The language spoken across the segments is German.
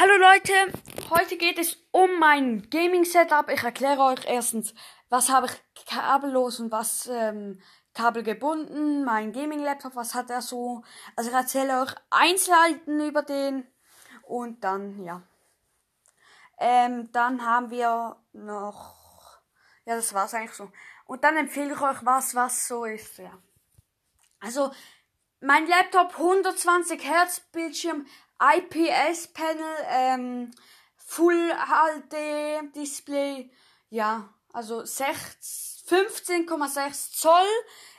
Hallo Leute, heute geht es um mein Gaming Setup. Ich erkläre euch erstens, was habe ich kabellos und was ähm, kabelgebunden, mein Gaming Laptop, was hat er so. Also ich erzähle euch Einzelheiten über den und dann, ja. Ähm, dann haben wir noch, ja, das war's eigentlich so. Und dann empfehle ich euch was, was so ist, ja. Also, mein Laptop 120 Hertz Bildschirm, IPS-Panel, ähm, Full HD Display, ja, also 15,6 Zoll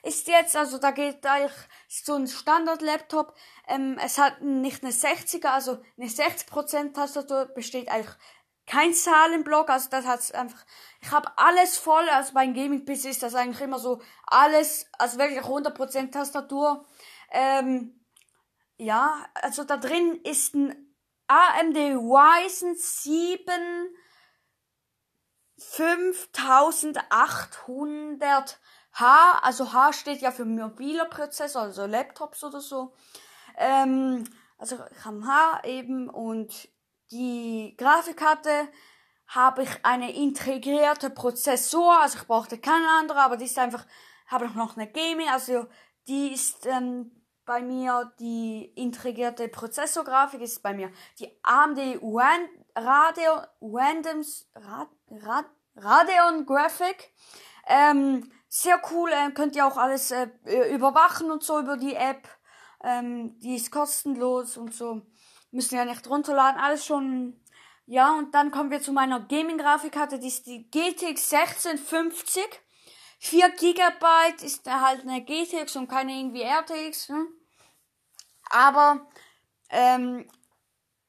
ist jetzt, also da geht eigentlich so ein Standard-Laptop. Ähm, es hat nicht eine 60er, also eine 60% Tastatur besteht eigentlich kein Zahlenblock, also das hat's einfach. Ich habe alles voll, also beim Gaming PC ist das eigentlich immer so alles, also wirklich 100% Tastatur. Ähm, ja, also da drin ist ein AMD Ryzen 7 5800H, also H steht ja für mobiler Prozessor, also Laptops oder so. Ähm, also ich habe H eben und die Grafikkarte habe ich eine integrierte Prozessor, also ich brauchte keine andere, aber die ist einfach, habe ich noch eine Gaming, also die ist ähm, bei mir die integrierte Prozessorgrafik ist bei mir die AMD Radeon, Randoms, Rad, Rad, Radeon Graphic. Ähm, sehr cool, äh, könnt ihr auch alles äh, überwachen und so über die App. Ähm, die ist kostenlos und so. Müssen ja nicht runterladen, alles schon. Ja, und dann kommen wir zu meiner Gaming-Grafikkarte, die ist die GTX 1650. 4 GB ist halt eine GTX und keine irgendwie RTX. Ne? Aber, ähm,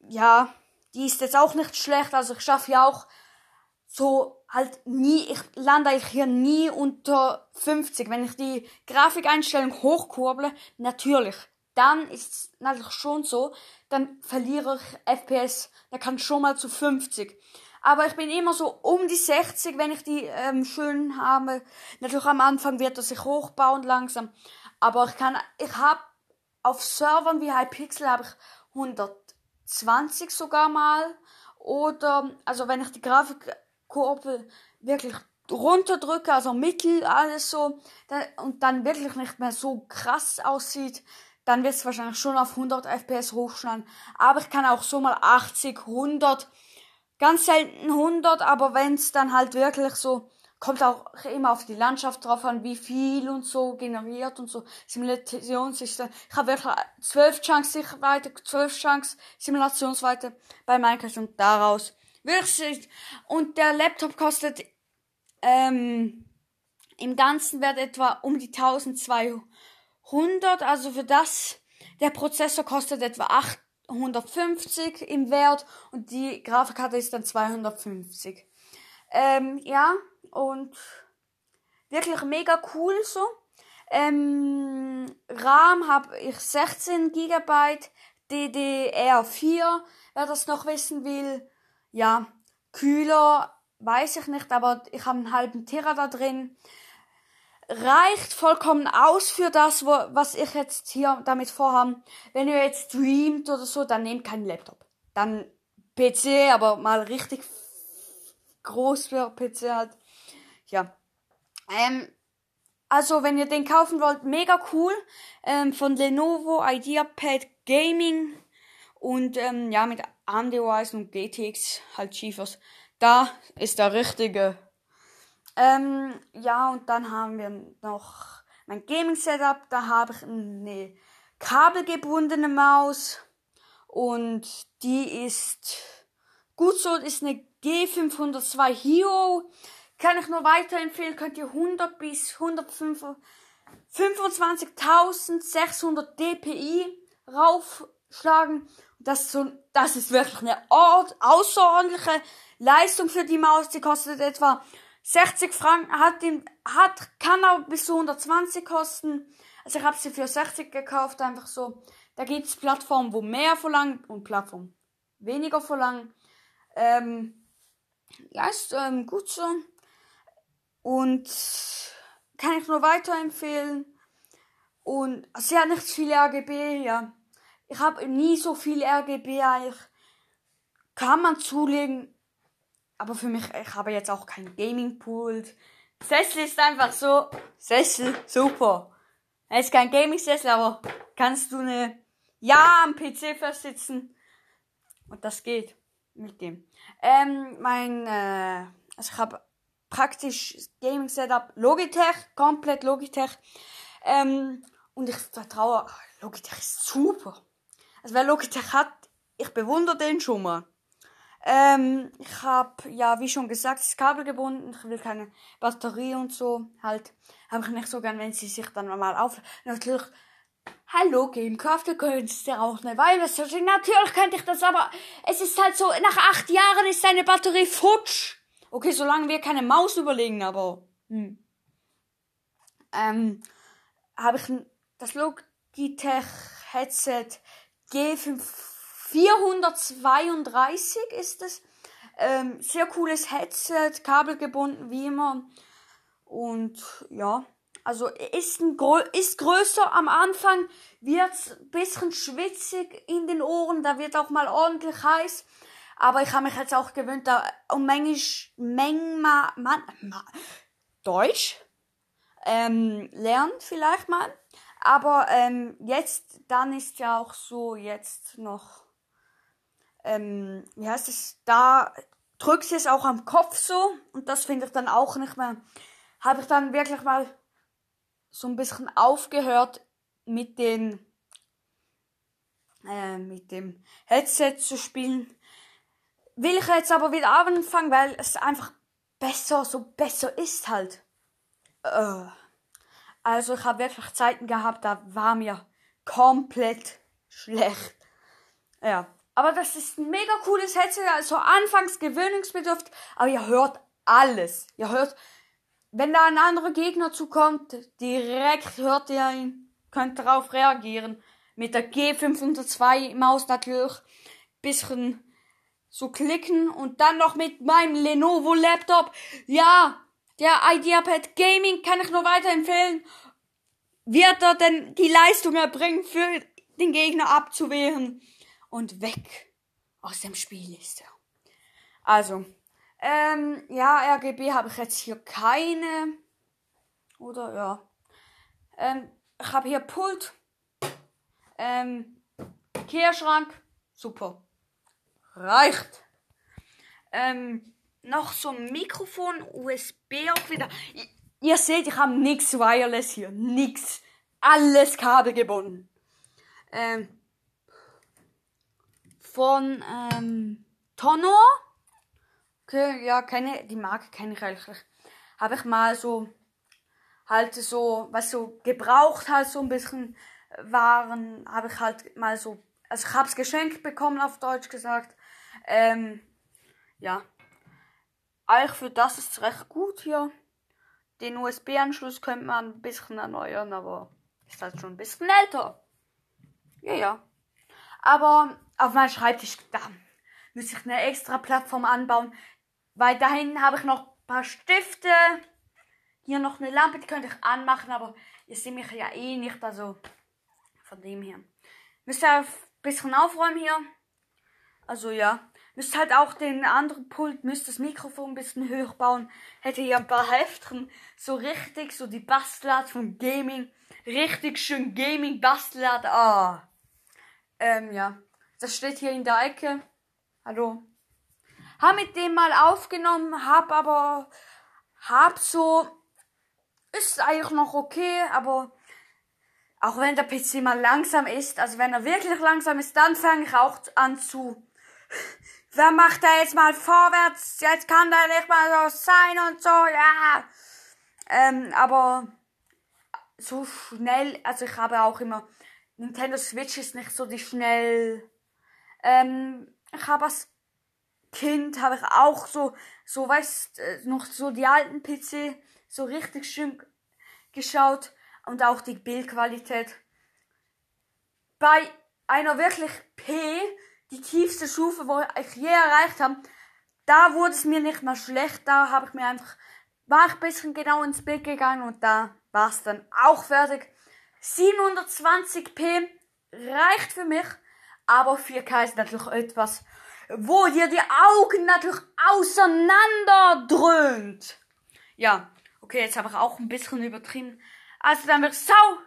ja, die ist jetzt auch nicht schlecht. Also ich schaffe ja auch so halt nie, ich lande ich hier nie unter 50. Wenn ich die Grafikeinstellung hochkurble, natürlich, dann ist es natürlich schon so, dann verliere ich FPS, da kann schon mal zu 50. Aber ich bin immer so um die 60, wenn ich die ähm, schön habe. Natürlich am Anfang wird er sich hochbauen langsam. Aber ich kann, ich habe auf Servern wie Hypixel habe ich 120 sogar mal. Oder, also wenn ich die Grafikkurve wirklich runterdrücke, also mittel, alles so, dann, und dann wirklich nicht mehr so krass aussieht, dann wird es wahrscheinlich schon auf 100 FPS hochschneiden. Aber ich kann auch so mal 80, 100, ganz selten 100, aber wenn es dann halt wirklich so kommt auch immer auf die Landschaft drauf an, wie viel und so generiert und so. Simulationssystem. Ich habe wirklich zwölf Chunks Sicherweite, zwölf Chunks Simulationsweite bei Minecraft und daraus wirklich und der Laptop kostet ähm, im Ganzen Wert etwa um die 1200, also für das der Prozessor kostet etwa 850 im Wert und die Grafikkarte ist dann 250. Ähm, ja, und wirklich mega cool so. Ähm, RAM habe ich 16 GB, DDR4, wer das noch wissen will. Ja, kühler weiß ich nicht, aber ich habe einen halben Tera da drin. Reicht vollkommen aus für das, wo, was ich jetzt hier damit vorhabe. Wenn ihr jetzt streamt oder so, dann nehmt keinen Laptop. Dann PC, aber mal richtig groß für PC halt. Ja. Ähm, also, wenn ihr den kaufen wollt, mega cool. Ähm, von Lenovo IdeaPad Gaming. Und ähm, ja, mit AMD Ryzen und GTX halt GeForce. Da ist der richtige. Ähm, ja, und dann haben wir noch mein Gaming Setup. Da habe ich eine kabelgebundene Maus. Und die ist gut so, ist eine G502 Hero. Kann ich nur weiterempfehlen, könnt ihr 100 bis 125.600 dpi raufschlagen. Das ist, so, das ist wirklich eine außerordentliche Leistung für die Maus. Die kostet etwa 60 Franken, hat, den, hat kann auch bis zu 120 kosten. Also ich habe sie für 60 gekauft, einfach so. Da gibt es Plattformen, wo mehr verlangen und Plattformen weniger verlangen. Ähm, ja, ist ähm, gut so. Und kann ich nur weiterempfehlen. Und sie hat nicht viele RGB, ja. Ich habe nie so viel RGB eigentlich kann man zulegen, aber für mich, ich habe jetzt auch kein Gaming-Pult. Sessel ist einfach so, Sessel, super. Er ist kein Gaming-Sessel, aber kannst du eine, ja, am PC versitzen. Und das geht mit dem. Ähm, mein, äh, also ich habe praktisch Gaming Setup Logitech, komplett Logitech. Ähm, und ich vertraue, Logitech ist super. Also wer Logitech hat, ich bewundere den schon mal. Ähm, ich habe, ja, wie schon gesagt, das Kabel gebunden. Ich will keine Batterie und so. Halt, habe ich nicht so gern, wenn sie sich dann mal auf. Natürlich, hallo Gamecraft, könntest ja auch eine Weile. Natürlich könnte ich das, aber es ist halt so, nach acht Jahren ist deine Batterie futsch. Okay, solange wir keine Maus überlegen, aber, hm. Ähm, habe ich das Logitech Headset G5 432 ist es. Ähm, sehr cooles Headset, kabelgebunden wie immer. Und ja, also ist, ein, ist größer am Anfang, wird ein bisschen schwitzig in den Ohren, da wird auch mal ordentlich heiß. Aber ich habe mich jetzt auch gewöhnt, da um Mengisch, Mengma, man, ma, Deutsch ähm, lernen vielleicht mal. Aber ähm, jetzt, dann ist ja auch so, jetzt noch ähm, wie heißt es, da drückt sie es auch am Kopf so und das finde ich dann auch nicht mehr, habe ich dann wirklich mal so ein bisschen aufgehört mit den, äh, mit dem Headset zu spielen. Will ich jetzt aber wieder anfangen, weil es einfach besser, so besser ist halt. Äh. Also ich habe wirklich Zeiten gehabt, da war mir komplett schlecht. Ja. Aber das ist ein mega cooles Headset, also anfangs gewöhnungsbedürftig, aber ihr hört alles. Ihr hört, wenn da ein anderer Gegner zukommt, direkt hört ihr ihn, könnt darauf reagieren. Mit der G502 Maus natürlich bisschen so klicken und dann noch mit meinem Lenovo Laptop. Ja, der IdeaPad Gaming kann ich nur weiterempfehlen. Wird er denn die Leistung erbringen, für den Gegner abzuwehren? und weg aus dem Spiel ist er. Also, ähm, ja, RGB habe ich jetzt hier keine. Oder ja. Ähm, ich habe hier Pult. Ähm, Kehrschrank. Super. Reicht. Ähm, noch so ein Mikrofon, USB auch wieder. Ihr seht, ich habe nichts Wireless hier. Nix. Alles kabelgebunden. Ähm, von ähm, Tonor. Okay, ja, keine, die Marke kenne ich eigentlich. Habe ich mal so, halt so, was so gebraucht halt so ein bisschen waren, habe ich halt mal so, also ich habe es geschenkt bekommen, auf Deutsch gesagt. Ähm, ja. Eigentlich für das ist es recht gut hier. Den USB-Anschluss könnte man ein bisschen erneuern, aber ist halt schon ein bisschen älter. Ja, ja. Aber auf meinem Schreibtisch, da müsste ich eine extra Plattform anbauen. Weil dahin habe ich noch ein paar Stifte. Hier noch eine Lampe, die könnte ich anmachen, aber ihr seht mich ja eh nicht, also von dem her. Müsst ihr ein bisschen aufräumen hier. Also ja. Müsst halt auch den anderen Pult, müsst das Mikrofon ein bisschen höher bauen. Hätte hier ein paar Heftchen. So richtig, so die Bastelart von Gaming. Richtig schön Gaming Bastelart. Ah. Ähm, ja. Das steht hier in der Ecke. Hallo. Hab mit dem mal aufgenommen, hab aber, hab so, ist eigentlich noch okay, aber auch wenn der PC mal langsam ist, also wenn er wirklich langsam ist, dann fange ich auch an zu, wer macht da jetzt mal vorwärts, jetzt kann da nicht mal so sein und so, ja. Ähm, aber so schnell, also ich habe auch immer Nintendo Switch ist nicht so die schnell. Ähm, ich habe als Kind habe ich auch so, so weißt, äh, noch so die alten PC so richtig schön geschaut und auch die Bildqualität. Bei einer wirklich P, die tiefste Stufe, wo ich je erreicht habe, da wurde es mir nicht mehr schlecht. Da habe ich mir einfach, war ich ein bisschen genau ins Bild gegangen und da war es dann auch fertig. 720p reicht für mich, aber 4K ist natürlich etwas wo dir die Augen natürlich auseinanderdröhnt. Ja, okay, jetzt habe ich auch ein bisschen übertrieben. Also dann wird Sau.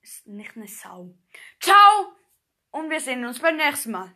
Ist nicht eine Sau. Ciao! Und wir sehen uns beim nächsten Mal.